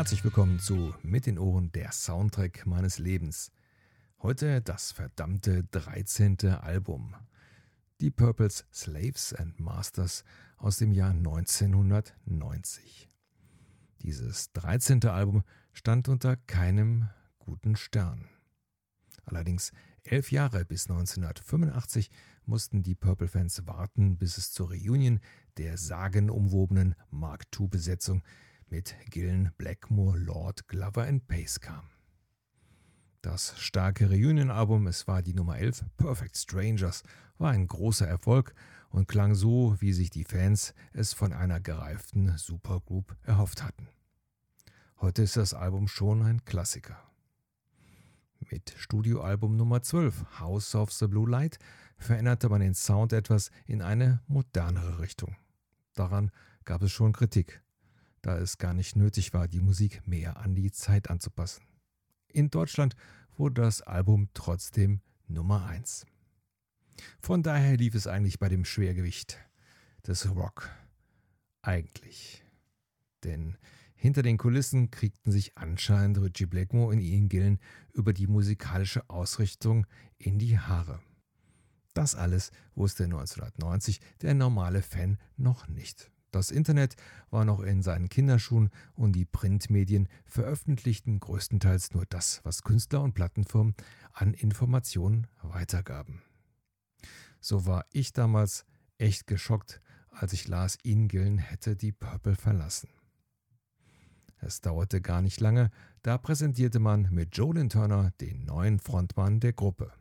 Herzlich willkommen zu Mit den Ohren der Soundtrack meines Lebens. Heute das verdammte 13. Album. Die Purples Slaves and Masters aus dem Jahr 1990. Dieses 13. Album stand unter keinem guten Stern. Allerdings elf Jahre bis 1985 mussten die Purple-Fans warten, bis es zur Reunion der sagenumwobenen Mark II-Besetzung mit Gillen, Blackmore, Lord, Glover und Pace kam. Das starke Reunion-Album, es war die Nummer 11, Perfect Strangers, war ein großer Erfolg und klang so, wie sich die Fans es von einer gereiften Supergroup erhofft hatten. Heute ist das Album schon ein Klassiker. Mit Studioalbum Nummer 12, House of the Blue Light, veränderte man den Sound etwas in eine modernere Richtung. Daran gab es schon Kritik, da es gar nicht nötig war, die Musik mehr an die Zeit anzupassen. In Deutschland wurde das Album trotzdem Nummer 1. Von daher lief es eigentlich bei dem Schwergewicht des Rock. Eigentlich. Denn hinter den Kulissen kriegten sich anscheinend Richie Blackmore und Ian Gillen über die musikalische Ausrichtung in die Haare. Das alles wusste 1990 der normale Fan noch nicht. Das Internet war noch in seinen Kinderschuhen und die Printmedien veröffentlichten größtenteils nur das, was Künstler und Plattenfirmen an Informationen weitergaben. So war ich damals echt geschockt, als ich las, Ian Gillen hätte die Purple verlassen. Es dauerte gar nicht lange, da präsentierte man mit Jolin Turner den neuen Frontmann der Gruppe.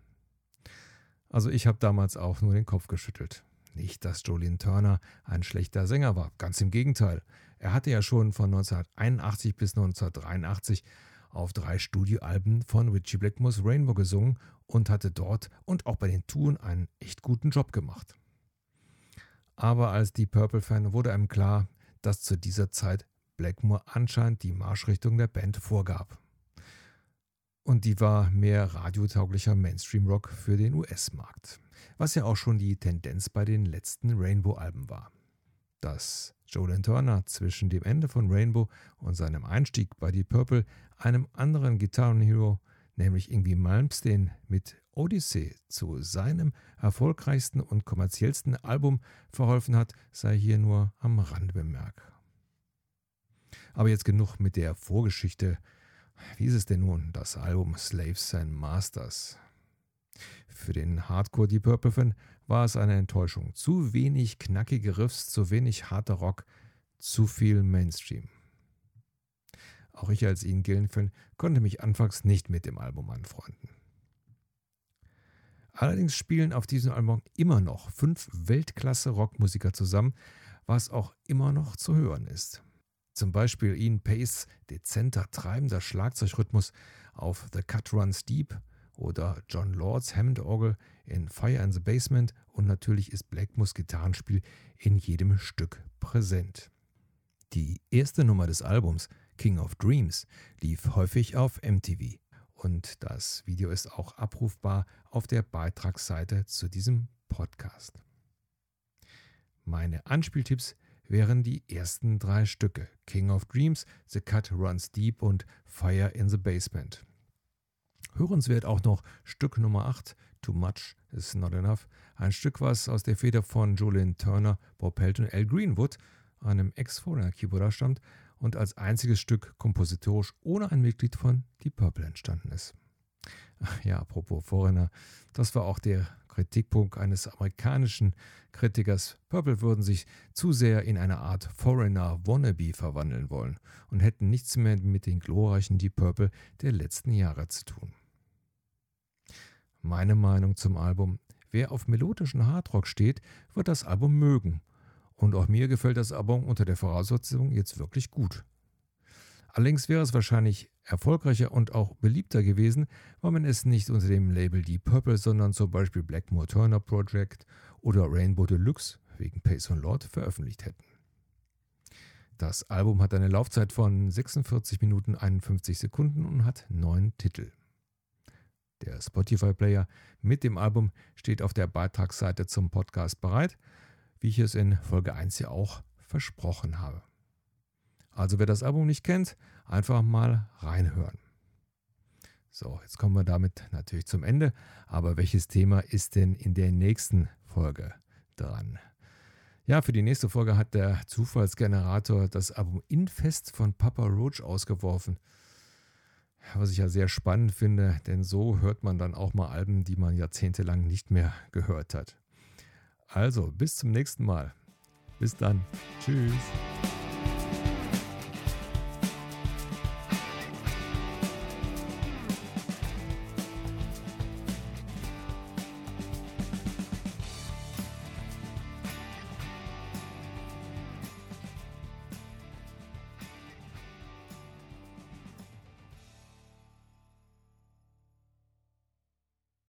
Also ich habe damals auch nur den Kopf geschüttelt. Nicht, dass Jolien Turner ein schlechter Sänger war, ganz im Gegenteil. Er hatte ja schon von 1981 bis 1983 auf drei Studioalben von Richie Blackmore's Rainbow gesungen und hatte dort und auch bei den Touren einen echt guten Job gemacht. Aber als die Purple-Fan wurde einem klar, dass zu dieser Zeit Blackmore anscheinend die Marschrichtung der Band vorgab. Und die war mehr radiotauglicher Mainstream-Rock für den US-Markt, was ja auch schon die Tendenz bei den letzten Rainbow-Alben war. Dass Joe Turner zwischen dem Ende von Rainbow und seinem Einstieg bei Deep Purple einem anderen Gitarrenhero, nämlich Ingwie Malmsteen, mit Odyssey zu seinem erfolgreichsten und kommerziellsten Album verholfen hat, sei hier nur am Rand bemerkt. Aber jetzt genug mit der Vorgeschichte wie ist es denn nun, das Album Slaves and Masters? Für den Hardcore Deep Purple Fan war es eine Enttäuschung. Zu wenig knackige Riffs, zu wenig harter Rock, zu viel Mainstream. Auch ich als Ian Gillen-Fan konnte mich anfangs nicht mit dem Album anfreunden. Allerdings spielen auf diesem Album immer noch fünf Weltklasse-Rockmusiker zusammen, was auch immer noch zu hören ist. Zum Beispiel Ian Pace dezenter, treibender Schlagzeugrhythmus auf The Cut Runs Deep oder John Lords Hammond-Orgel in Fire in the Basement und natürlich ist Blackmores Gitarrenspiel in jedem Stück präsent. Die erste Nummer des Albums, King of Dreams, lief häufig auf MTV und das Video ist auch abrufbar auf der Beitragsseite zu diesem Podcast. Meine Anspieltipps wären die ersten drei Stücke King of Dreams, The Cut Runs Deep und Fire in the Basement. Hörenswert auch noch Stück Nummer 8, Too Much is Not Enough, ein Stück, was aus der Feder von Jolene Turner, Bob Held und Al Greenwood, einem Ex-Foreigner-Keyboarder, stammt und als einziges Stück kompositorisch ohne ein Mitglied von Deep Purple entstanden ist. Ach ja, apropos Foreigner, das war auch der Kritikpunkt eines amerikanischen Kritikers. Purple würden sich zu sehr in eine Art Foreigner Wannabe verwandeln wollen und hätten nichts mehr mit den glorreichen Deep Purple der letzten Jahre zu tun. Meine Meinung zum Album: Wer auf melodischen Hardrock steht, wird das Album mögen. Und auch mir gefällt das Album unter der Voraussetzung jetzt wirklich gut. Allerdings wäre es wahrscheinlich erfolgreicher und auch beliebter gewesen, weil man es nicht unter dem Label Deep Purple, sondern zum Beispiel Blackmore Turner Project oder Rainbow Deluxe wegen Pace und Lord veröffentlicht hätten. Das Album hat eine Laufzeit von 46 Minuten 51 Sekunden und hat neun Titel. Der Spotify-Player mit dem Album steht auf der Beitragsseite zum Podcast bereit, wie ich es in Folge 1 ja auch versprochen habe. Also wer das Album nicht kennt, einfach mal reinhören. So, jetzt kommen wir damit natürlich zum Ende. Aber welches Thema ist denn in der nächsten Folge dran? Ja, für die nächste Folge hat der Zufallsgenerator das Album Infest von Papa Roach ausgeworfen. Was ich ja sehr spannend finde, denn so hört man dann auch mal Alben, die man jahrzehntelang nicht mehr gehört hat. Also, bis zum nächsten Mal. Bis dann. Tschüss.